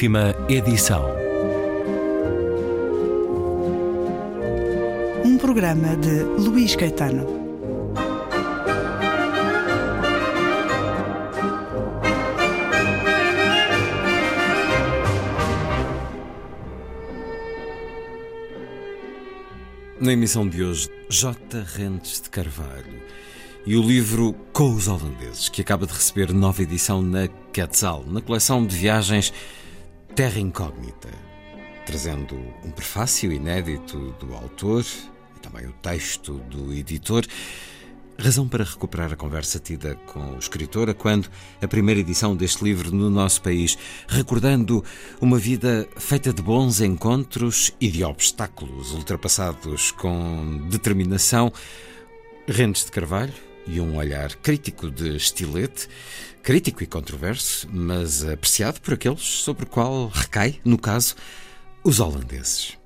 Última edição. Um programa de Luís Caetano. Na emissão de hoje, J. Rentes de Carvalho e o livro Com os Holandeses, que acaba de receber nova edição na Quetzal, na coleção de viagens Terra Incógnita, trazendo um prefácio inédito do autor e também o texto do editor. Razão para recuperar a conversa tida com o escritor quando a primeira edição deste livro no nosso país, recordando uma vida feita de bons encontros e de obstáculos ultrapassados com determinação. Rentes de Carvalho, e um olhar crítico de estilete, crítico e controverso, mas apreciado por aqueles sobre o qual recai, no caso, os holandeses.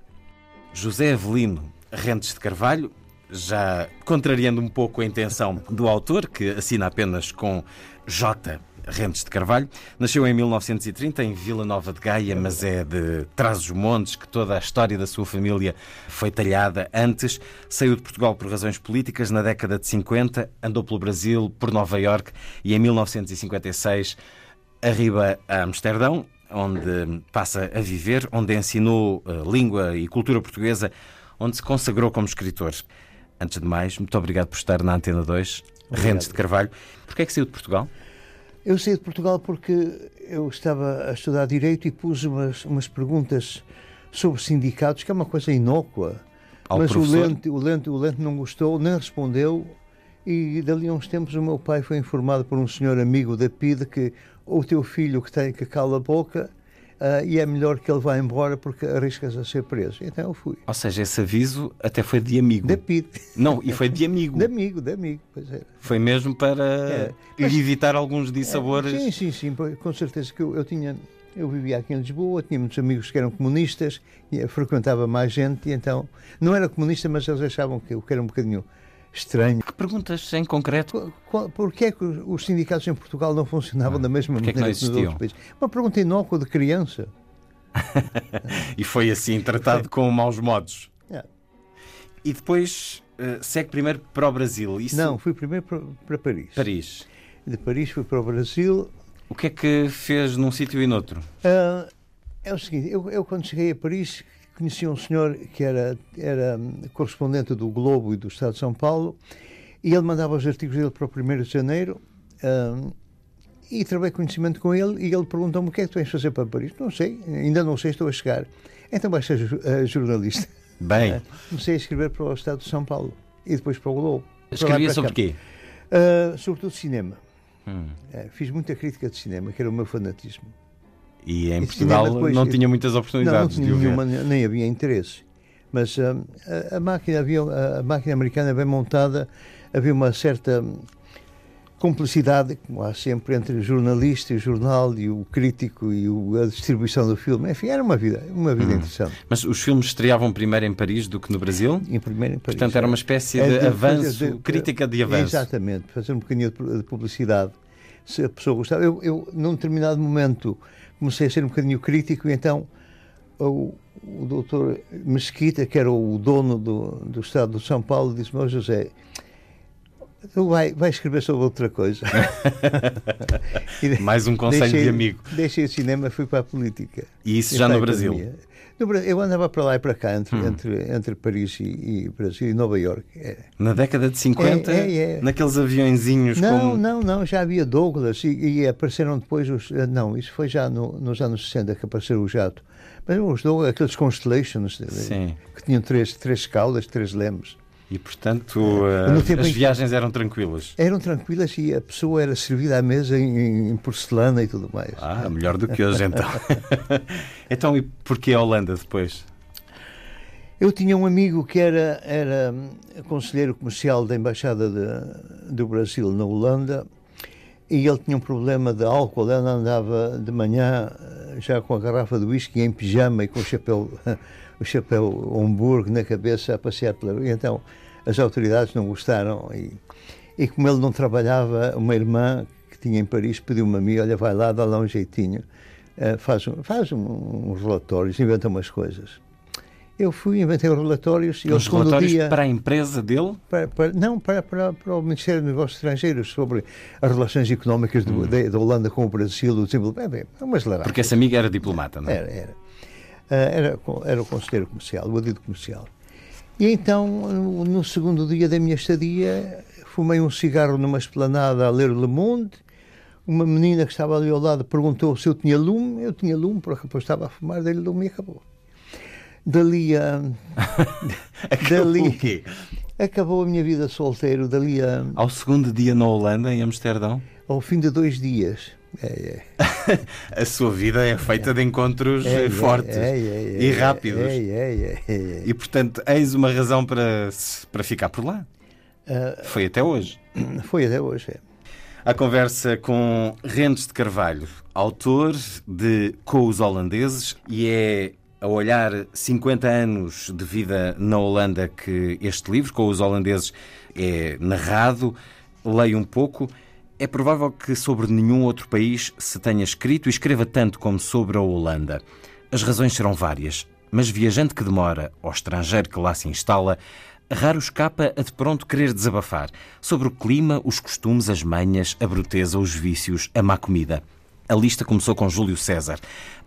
José Avelino Rentes de Carvalho, já contrariando um pouco a intenção do autor, que assina apenas com J. Rentes de Carvalho. Nasceu em 1930 em Vila Nova de Gaia, mas é de Trás-os-Montes que toda a história da sua família foi talhada antes. Saiu de Portugal por razões políticas na década de 50, andou pelo Brasil, por Nova Iorque e em 1956 arriba a Amsterdão, onde passa a viver, onde ensinou uh, língua e cultura portuguesa, onde se consagrou como escritor. Antes de mais, muito obrigado por estar na Antena 2, obrigado. Rentes de Carvalho. Porquê é que saiu de Portugal? Eu saí de Portugal porque eu estava a estudar Direito e pus umas, umas perguntas sobre sindicatos, que é uma coisa inócua. Ao mas professor? o Lente, o, Lente, o Lente não gostou, nem respondeu. E dali a uns tempos o meu pai foi informado por um senhor amigo da PIDE que o teu filho que tem que cala a boca uh, e é melhor que ele vá embora porque arriscas a ser preso. Então eu fui. Ou seja, esse aviso até foi de amigo. Da PIDE. Não, e foi de amigo. De amigo, de amigo, pois era. Foi mesmo para É, mas- evitar alguns dissabores. É, sim, sim, sim, com certeza que eu, eu tinha. Eu vivia aqui em Lisboa, tinha muitos amigos que eram comunistas, e frequentava mais gente, e então. Não era comunista, mas eles achavam que eu que era um bocadinho estranho. Que perguntas em concreto? Porquê é que os os sindicatos em Portugal não funcionavam da mesma é que maneira não que nos existiam? outros países? Uma pergunta inócua de criança. E foi assim tratado com maus modos. É. E depois eh, segue primeiro para o Brasil. Isso... Não, fui primeiro para, para Paris. Paris. De Paris fui para o Brasil. O que é que fez num sítio e noutro? Ah, é o seguinte, eu, eu quando cheguei a Paris conheci um senhor que era, era hum, correspondente do Globo e do Estado de São Paulo e ele mandava os artigos dele para o 1 de janeiro hum, e trabalhei conhecimento com ele e ele perguntou-me o que é que tu vais fazer para Paris. Não sei, ainda não sei, estou a chegar. Então vais ser eh, jornalista. Bem, Comecei a escrever para o Estado de São Paulo e depois para o Globo. Escrevia sobre cá. quê? Ah, sobretudo cinema. Hum. Fiz muita crítica de cinema, que era o meu fanatismo. E em E Portugal depois- não tinha muitas Não, não oportunidades tinha de o ver. nenhuma, nem havia interesse. Mas hum, a, a máquina havia, a, máquina americana bem montada, havia uma certa hum, complicidade, como há sempre, entre o jornalista e o jornal e o crítico e o- a distribuição do filme. Enfim, era uma vida, uma Hum. vida interessante. Mas os filmes estreavam primeiro em Paris do que no Brasil? Em primeiro, em Paris. Portanto, era uma espécie É de de avanço, fazer- de- crítica de avanço. Exatamente, fazer um bocadinho de de publicidade. Se a pessoa gostava. Eu, eu, num determinado momento, comecei a ser um bocadinho crítico e então o, o doutor Mesquita, que era o dono do, do Estado de São Paulo, disse-me, "Ó José, vai, vai escrever sobre outra coisa. Mais um conselho deixei- de amigo. Deixei o cinema e fui para a política. E isso E já no Brasil? No eu andava para lá e para cá, entre, Hum. entre, entre Paris e, e Brasil e Nova Iorque. É. Na década de 50, É, é, é. naqueles aviõezinhos Não, como... não, não, já havia Douglas e, e apareceram depois os. eh, Não, isso foi já no- nos anos 60 que apareceu o jato. Mas os Douglas, aqueles Constellations, eh, Sim. que tinham três, três caudas, três lemos. E, portanto, tempo as viagens eram tranquilas. Eram tranquilas e a pessoa era servida à mesa em, em porcelana e tudo mais. Ah, melhor do que hoje, então. então, e porquê a Holanda depois? Eu tinha um amigo que era, era conselheiro comercial da Embaixada de- do Brasil na Holanda e ele tinha um problema de álcool. Ele andava de manhã eh, já com a garrafa de whisky em pijama e com o chapéu, o chapéu Homburg na cabeça a passear pela Então as autoridades não gostaram e, e como ele não trabalhava, uma irmã que tinha em Paris pediu-me a mim, olha, vai lá, dá lá um jeitinho. uh, faz, faz uns um, um relatórios, inventa umas coisas. Eu fui, inventei os relatórios e os relatórios dia, para a empresa dele? Para, para, não, para, para, para, o Ministério dos Negócios Estrangeiros sobre as relações económicas hum. da, da, Holanda com o Brasil, o desenvolvimento. É, é umas Porque esse amigo era diplomata, não é? Era, era. Uh, era, era o conselheiro comercial, o adido comercial. E então, no, segundo dia da minha estadia, fumei um cigarro numa esplanada a ler Le Monde. Uma menina que estava ali ao lado perguntou se eu tinha lume. Eu tinha lume, porque depois estava a fumar, dele lume e acabou. Dali a. dali, o quê? Acabou a minha vida solteiro. Dali a. Ao segundo dia na Holanda, em Amsterdão? Ao fim de dois dias. É, é. a sua vida é feita de encontros é, é fortes é, e rápidos. E, portanto, eis uma razão para, para ficar por lá. Uh, foi até hoje. Foi até hoje, é. A conversa com Rentes de Carvalho, autor de Com os Holandeses, e é a olhar 50 anos de vida na Holanda que este livro, com os holandeses, é narrado. Leio um pouco. É provável que sobre nenhum outro país se tenha escrito e escreva tanto como sobre a Holanda. As razões serão várias, mas viajante que demora, ou estrangeiro que lá se instala, raro escapa a de pronto querer desabafar sobre o clima, os costumes, as manhas, a bruteza, os vícios, a má comida. A lista começou com Júlio César.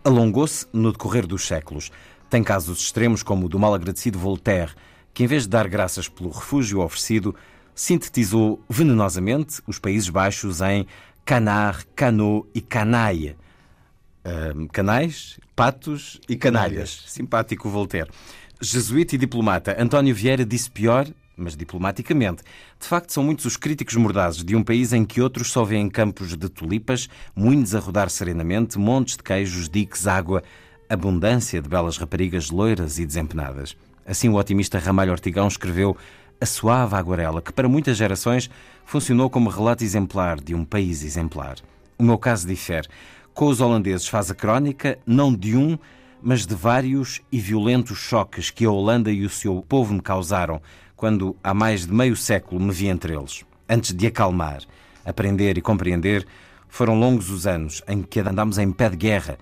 Alongou-se no decorrer dos séculos. Tem casos extremos como o do mal-agradecido Voltaire, que em vez de dar graças pelo refúgio oferecido, sintetizou venenosamente os Países Baixos em canar, canot e canaille. Um, canais, patos e canalhas. Simpático Voltaire. Jesuíta e diplomata António Vieira disse pior mas diplomaticamente. De facto, são muitos os críticos mordazes de um país em que outros só vêem campos de tulipas, moinhos a rodar serenamente, montes de queijos, diques, água, abundância de belas raparigas loiras e desempenadas. Assim, o otimista Ramalho Ortigão escreveu a suave aguarela, que para muitas gerações funcionou como relato exemplar de um país exemplar. O meu caso difere. Com os holandeses faz a crónica, não de um, mas de vários e violentos choques que a Holanda e o seu povo me causaram, quando há mais de meio século me vi entre eles. Antes de acalmar, aprender e compreender, foram longos os anos em que andámos em pé de guerra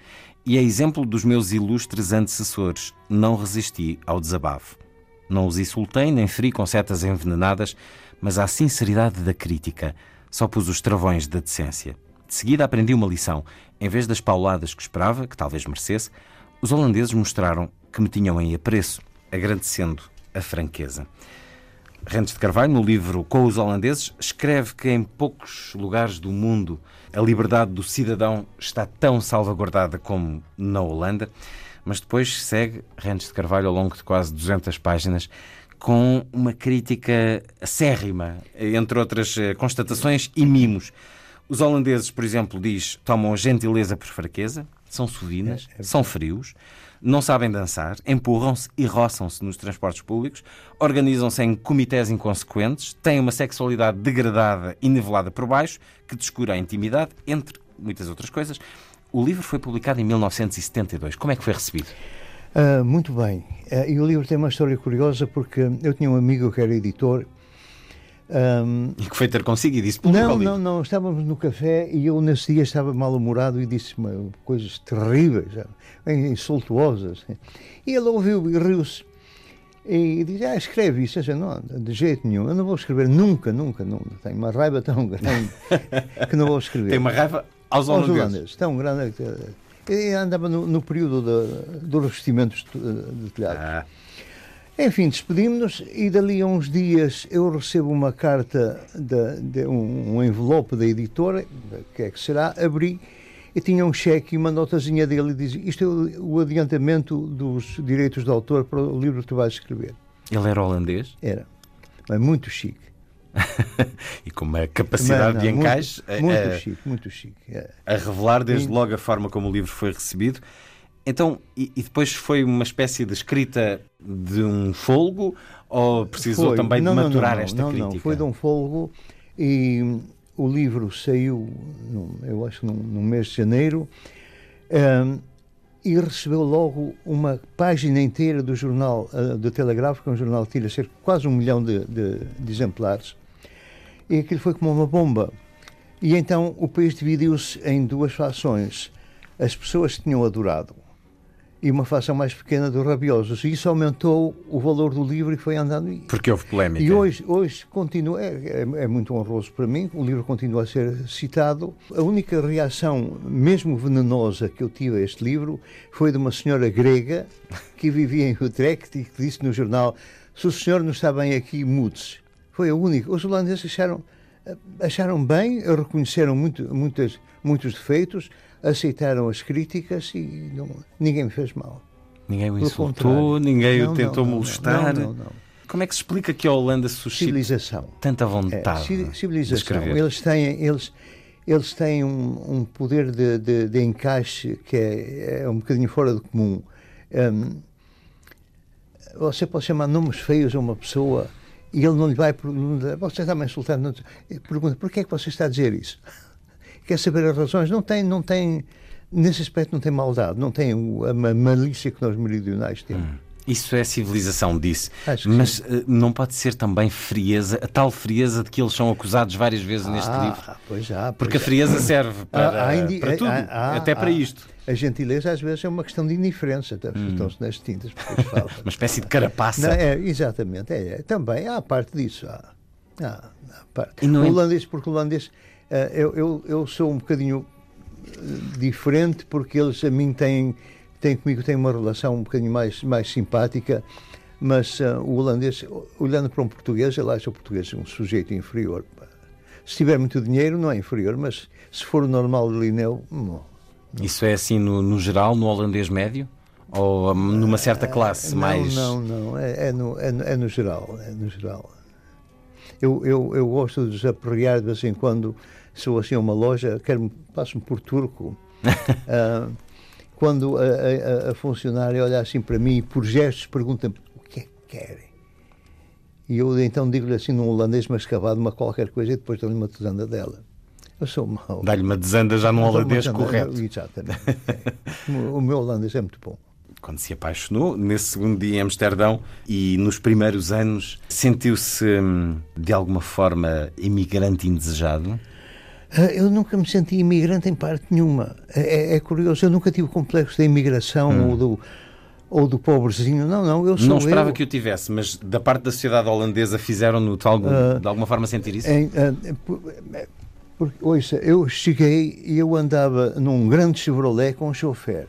e, a exemplo dos meus ilustres antecessores, não resisti ao desabafo. Não os insultei nem feri com setas envenenadas, mas à sinceridade da crítica só pus os travões da decência. De seguida aprendi uma lição. Em vez das pauladas que esperava, que talvez merecesse, os holandeses mostraram que me tinham em apreço, agradecendo a franqueza. Rentes de Carvalho, no livro Com os Holandeses, escreve que em poucos lugares do mundo a liberdade do cidadão está tão salvaguardada como na Holanda, mas depois segue Rentes de Carvalho ao longo de quase 200 páginas com uma crítica acérrima, entre outras eh, constatações e mimos. Os holandeses, por exemplo, diz, tomam a gentileza por fraqueza, são suvinas, é, é são frios, não sabem dançar, empurram-se e roçam-se nos transportes públicos, organizam-se em comitês inconsequentes, têm uma sexualidade degradada e nivelada por baixo, que descura a intimidade, entre muitas outras coisas. O livro foi publicado em 1972. Como é que foi recebido? Uh, muito bem. Uh, e o livro tem uma história curiosa porque eu tinha um amigo que era editor um, e que foi ter consigo e disse Não, não, não. Estávamos no café e eu nesse dia estava mal-humorado e disse-me coisas terríveis, insultuosas. E ele ouviu e riu-se. E disse: Ah, escreve isso. Eu disse, não, de jeito nenhum. Eu não vou escrever nunca, nunca, nunca. Tenho uma raiva tão grande que não vou escrever. Tem uma raiva aos, aos holandeses. holandeses. Tão grande. Que, andava no, no período dos do revestimentos de, de telhado. Ah. Enfim, despedimos-nos e dali a uns dias eu recebo uma carta, de, de um, um, envelope da editora, que é que será, abri e tinha um cheque e uma notazinha dele e dizia isto é o, o adiantamento dos direitos de autor para o livro que tu vais escrever. Ele era holandês? Era, mas muito chique. e com uma capacidade não, de encaixe muito, muito a, chique, muito chique. É. A revelar desde logo a forma como o livro foi recebido. Então, e, e, depois foi uma espécie de escrita de um folgo ou precisou foi. também não, de maturar não, não, esta crítica? Não, foi de um folgo e o livro saiu, eu acho, no mês de janeiro um, e recebeu logo uma página inteira do jornal, uh, do Telegráfico, um jornal que tira cerca de quase um milhão de, de, de exemplares. E aquilo foi como uma bomba. E então o país dividiu-se em duas fações as pessoas tinham adorado e uma fação mais pequena dos rabiosos. E isso aumentou o valor do livro e foi andando. Porque houve polémica. E hoje, hoje continua, é, é, é, muito honroso para mim, o livro continua a ser citado. A única reação, mesmo venenosa, que eu tive a este livro foi de uma senhora grega que vivia em Utrecht e que disse no jornal: Se o senhor não está bem aqui, mude-se. Foi a única. Os holandeses acharam, acharam bem, reconheceram muito, muitas, muitos defeitos aceitaram as críticas e não, ninguém me fez mal. Ninguém o insultou, ninguém não, o tentou não, molestar. Não, não, Como é que se explica que a Holanda suscita civilização. tanta vontade é, civilização. Eles têm, eles, eles têm um, um poder de, de, de, encaixe que é, é, um bocadinho fora do comum. Um, você pode chamar nomes feios a uma pessoa e ele não lhe vai perguntar, você está me insultando, pergunta, por que é que você está a dizer isso? quer saber as razões, não tem, não tem, nesse aspecto não tem maldade, não tem a malícia que nós meridionais temos. Hum. Isso é civilização, disse. Mas uh, não pode ser também frieza, a tal frieza de que eles são acusados várias vezes ah, neste livro? Pois já. Pois Porque já. a frieza serve para, há, indi... para tudo, há, até para isto. A gentileza às vezes é uma questão de indiferença, hum. estão-se nas tintas. uma espécie de carapaça. Não, é, exatamente, é, é, também há parte disso. Há, há, há parte. o holandês, porque o holandês eh, eu, eu, eu sou um bocadinho eh, diferente porque eles a mim têm, têm comigo têm uma relação um bocadinho mais, mais simpática, mas uh, o holandês, olhando para um português, ele acha o português um sujeito inferior. Se tiver muito dinheiro, não é inferior, mas se for o normal de Lineu, não. Isso é assim no, no geral, no holandês médio? Ou numa certa classe não, mais. Não, não, é, é, no, é, é no geral. É no geral. Eu, eu, eu gosto de desaperrear de vez em quando, sou assim a uma loja, quero passo-me por turco. uh, quando a, a, a, funcionária olha assim para mim e por gestos pergunta-me o que é que querem. E eu então digo-lhe assim num holandês mascavado uma qualquer coisa e depois dou-lhe uma desanda dela. Eu sou mau. Dá-lhe uma desanda já num holandês correto. Exatamente. o meu holandês é muito bom quando se apaixonou, nesse segundo dia em Amsterdão e nos primeiros anos, sentiu-se hum, de alguma forma imigrante indesejado? Ah, eu nunca me senti imigrante em parte nenhuma. É, é, é curioso, eu nunca tive o complexo da imigração hum. ou do ou do pobrezinho. Não, não, eu sou Não esperava eu. que o tivesse, mas da parte da sociedade holandesa fizeram-no de, algum, uh, de alguma forma sentir isso? Em, uh, porque, ouça, eu cheguei e eu andava num grande Chevrolet com um chofer.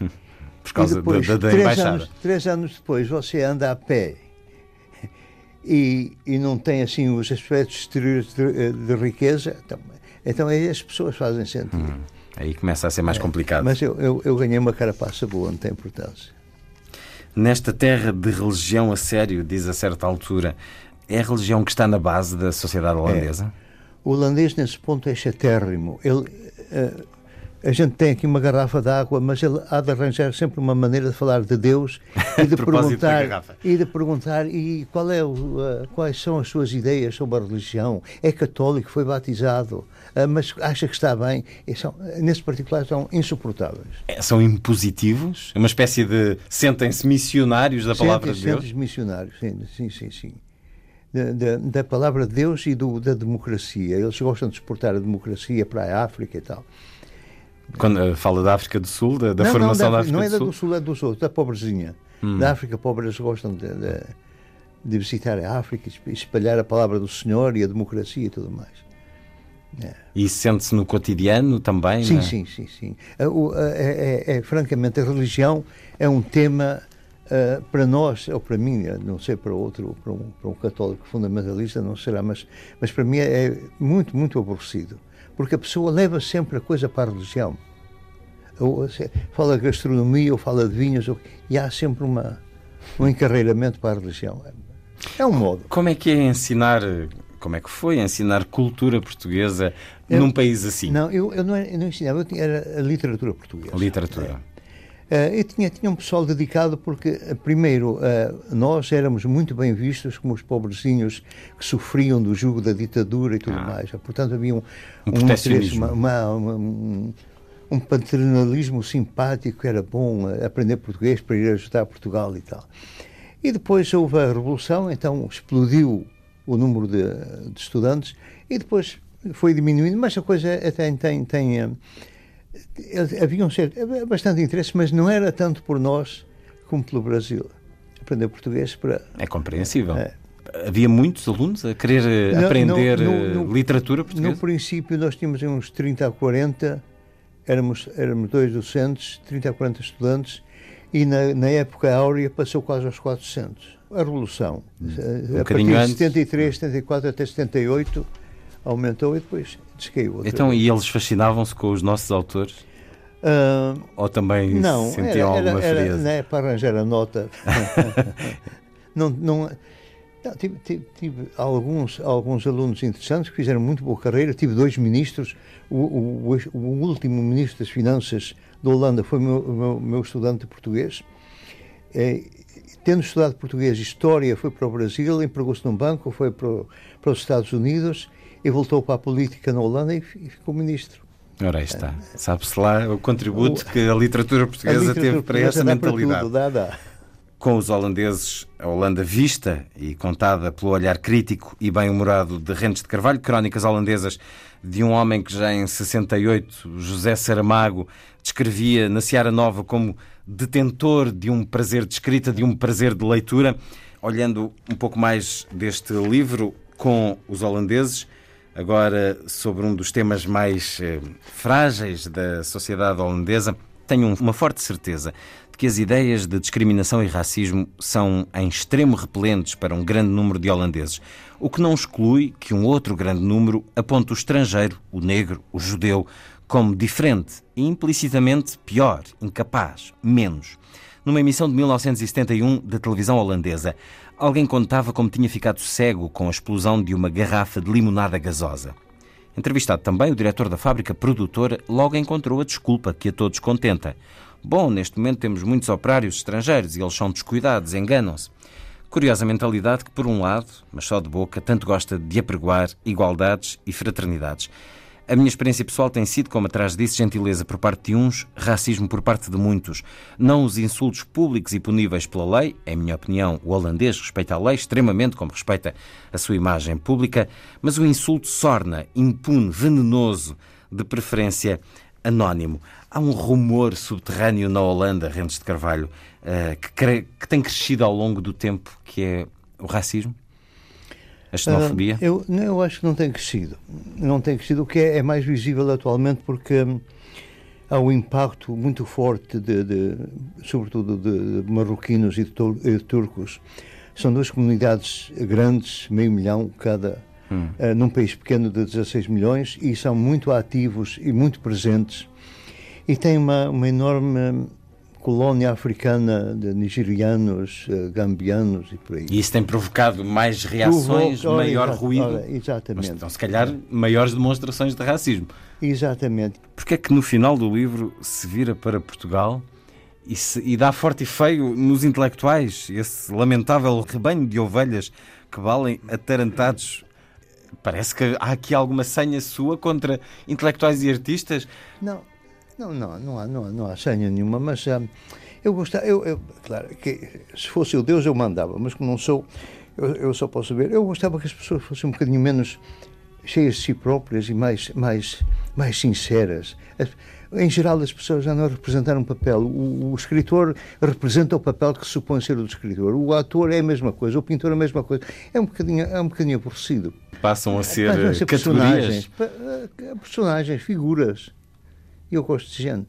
por causa depois, da, da, da três embaixada. Anos, três anos depois você anda a pé e, e não tem assim os aspectos exteriores de, de riqueza, então, então aí as pessoas fazem sentido. Hum, aí começa a ser mais é, complicado. Mas eu, eu, eu, ganhei uma carapaça boa, não tem importância. Nesta terra de religião a sério, diz a certa altura, é a religião que está na base da sociedade holandesa? É. O holandês, nesse ponto, é chatérrimo. Ele, uh, a gente tem aqui uma garrafa de água, mas ele há de arranjar sempre uma maneira de falar de Deus e de perguntar e de perguntar e qual é o, uh, quais são as suas ideias sobre a religião. É católico, foi batizado, uh, mas acha que está bem. E são, nesse particular são insuportáveis. É, são impositivos, é uma espécie de sentem-se missionários da palavra de Deus. Sentem-se missionários, sim, sim, sim. sim. Da, da, palavra de Deus e do, da democracia. Eles gostam de exportar a democracia para a África e tal. Quando uh, fala da África do Sul, da, da não, formação não, da, da, África não é do Sul? Não é da do Sul, é do Sul, da pobrezinha. Hum. Da África pobre eles gostam de, de, de, visitar a África, espalhar a palavra do Senhor e a democracia e tudo mais. É. E sente-se no cotidiano também? Sim, é? sim, sim, sim. É, é, é, francamente, a religião é um tema uh, para nós, ou para mim, não sei para outro, para um, para um católico fundamentalista, não será, mas, mas para mim é muito, muito aborrecido porque a pessoa leva sempre a coisa para a religião. Ou, fala de gastronomia ou fala de vinhos, ou, e há sempre uma, um encarreiramento para a religião. É um modo. Como é que é ensinar, como é que foi ensinar cultura portuguesa eu, num país assim? Não, eu, eu, não, eu não ensinava, eu tinha, era a literatura portuguesa. Literatura. É. Uh, eu tinha, tinha um pessoal dedicado porque, uh, primeiro, uh, nós éramos muito bem vistos como os pobrezinhos que sofriam do jugo da ditadura e tudo ah. mais. Portanto, havia um, um, um interesse, uma, uma, uma, um, um paternalismo simpático que era bom aprender português para ir ajudar Portugal e tal. E depois houve a Revolução, então explodiu o número de, de estudantes e depois foi diminuindo, mas a coisa até tem, tem, tem havia um certo, bastante interesse, mas não era tanto por nós como pelo Brasil. Aprender português para. É compreensível. É. Havia muitos alunos a querer eh, não, aprender no, no, no, literatura portuguesa? No princípio, nós tínhamos uns 30 a 40, éramos, éramos dois docentes, 30 a 40 estudantes, e na, na época áurea passou quase aos 400. A Revolução, hum. um a partir de 73, 74 até 78, aumentou e depois descaiu. Então, vez. e eles fascinavam-se com os nossos autores? Uh, Ou também não, sentiam era, alguma era, frieza? Não, é para arranjar a nota. não, não, não, tive, tive, tive, alguns, alguns alunos interessantes que fizeram muito boa carreira. Tive dois ministros. O, o, o último ministro das Finanças da Holanda foi meu, meu, meu estudante português. É, tendo estudado português e história, foi para o Brasil, empregou-se num banco, foi para, para os Estados Unidos e voltou para a política na Holanda e, e ficou ministro. Ora, aí está. Sabe-se lá o contributo que a literatura portuguesa a literatura teve para essa mentalidade. Tudo, dá, dá. Com os holandeses, a Holanda vista e contada pelo olhar crítico e bem-humorado de Rentes de Carvalho, crónicas holandesas de um homem que já em 68, José Saramago, descrevia na Seara Nova como detentor de um prazer de escrita, de um prazer de leitura. Olhando um pouco mais deste livro com os holandeses, agora sobre um dos temas mais eh, frágeis da sociedade holandesa, tenho uma forte certeza de que as ideias de discriminação e racismo são em extremo repelentes para um grande número de holandeses, o que não exclui que um outro grande número aponte o estrangeiro, o negro, o judeu, como diferente e implicitamente pior, incapaz, menos. Numa emissão de 1971 da televisão holandesa, alguém contava como tinha ficado cego com a explosão de uma garrafa de limonada gasosa. Entrevistado também, o diretor da fábrica produtora logo encontrou a desculpa que a todos contenta. Bom, neste momento temos muitos operários estrangeiros e eles são descuidados, enganam-se. Curiosa mentalidade que, por um lado, mas só de boca, tanto gosta de apregoar igualdades e fraternidades. A minha experiência pessoal tem sido, como atrás disse, gentileza por parte de uns, racismo por parte de muitos. Não os insultos públicos e puníveis pela lei, em minha opinião, o holandês respeita a lei extremamente como respeita a sua imagem pública, mas o insulto sorna, impune, venenoso, de preferência anónimo. Há um rumor subterrâneo na Holanda, Rentes de Carvalho, que, que tem crescido ao longo do tempo, que é o racismo? A xenofobia? Uh, eu, eu acho que não tem crescido. Não tem crescido, o que é, é mais visível atualmente porque hum, há um impacto muito forte, de, de sobretudo de, de marroquinos e de, de, turcos. São duas comunidades grandes, meio milhão cada, hum. uh, num país pequeno de 16 milhões, e são muito ativos e muito presentes. E têm uma, uma enorme colónia africana de nigerianos, eh, gambianos e por aí. E isso tem provocado mais reações, Provoca, maior ora, ruído? Ora, exatamente. Mas, então, se calhar, maiores demonstrações de racismo. Exatamente. Porque é que no final do livro se vira para Portugal e, se, e dá forte e feio nos intelectuais, esse lamentável rebanho de ovelhas que valem atarantados Parece que há aqui alguma senha sua contra intelectuais e artistas. Não, não, não, não há, não há, não há senha nenhuma, mas uh, eu gostava, eu, eu, claro, que se fosse o Deus eu mandava, mas como não sou, eu, eu só posso ver. Eu gostava que as pessoas fossem um bocadinho menos cheias de si próprias e mais, mais, mais sinceras. Em geral, as pessoas já não representam um papel. O, o, escritor representa o papel que se supõe ser o do escritor. O ator é a mesma coisa, o pintor é a mesma coisa. É um bocadinho, é um bocadinho aborrecido. Passam a ser, Passam a ser personagens, eh, personagens, figuras. Eu gosto de gente,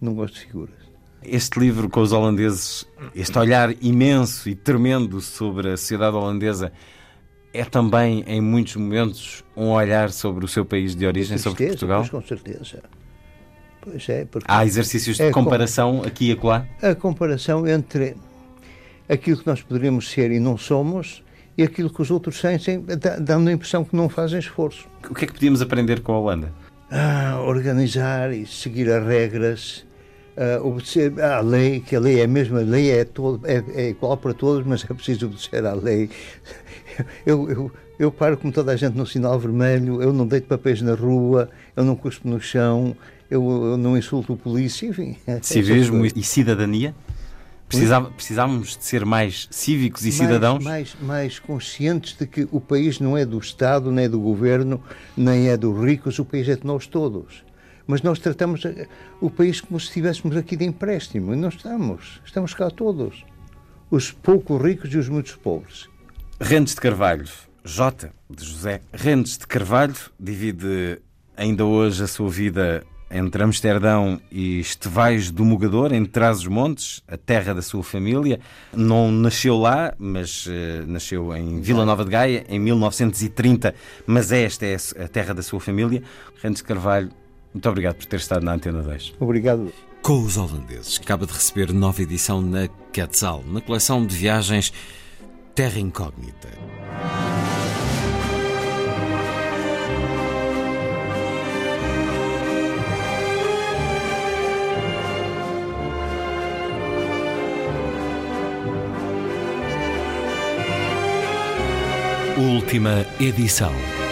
não gosto de figuras. Este livro com os holandeses, este olhar imenso e tremendo sobre a sociedade holandesa, é também, em muitos momentos, um olhar sobre o seu país de origem, tristeza, sobre Portugal? Pois, com certeza. Pois é, Há exercícios de é comparação com... aqui e acolá? A comparação entre aquilo que nós poderíamos ser e não somos e aquilo que os outros sentem, dando a impressão que não fazem esforço. O que é que podíamos aprender com a Holanda? Ah, organizar e seguir as regras, uh, obedecer à lei, que a lei é a mesma, a lei é, todo, é, é igual para todos, mas é preciso obedecer à lei. Eu, eu, eu paro como toda a gente no sinal vermelho, eu não deito papéis na rua, eu não cuspo no chão, eu, eu não insulto o polícia, enfim. Civismo e cidadania? Precisava, precisávamos de ser mais cívicos e cidadãos? Mais, mais conscientes de que o país não é do Estado, nem é do governo, nem é dos ricos, o país é de nós todos. Mas nós tratamos o país como se estivéssemos aqui de empréstimo. E não estamos. Estamos cá todos. Os poucos ricos e os muitos pobres. Rendes de Carvalho, J. de José Rendes de Carvalho, divide ainda hoje a sua vida entre Amsterdão e Estevais do Mogador, em Trás-os-Montes, a terra da sua família. Não nasceu lá, mas uh, nasceu em Vila Nova de Gaia, em 1930, mas esta é a terra da sua família. Rendes de Carvalho, muito obrigado por ter estado na Antena 10. Obrigado. Com os holandeses, que acaba de receber nova edição na Quetzal, na coleção de viagens Terra Incógnita. Última edição.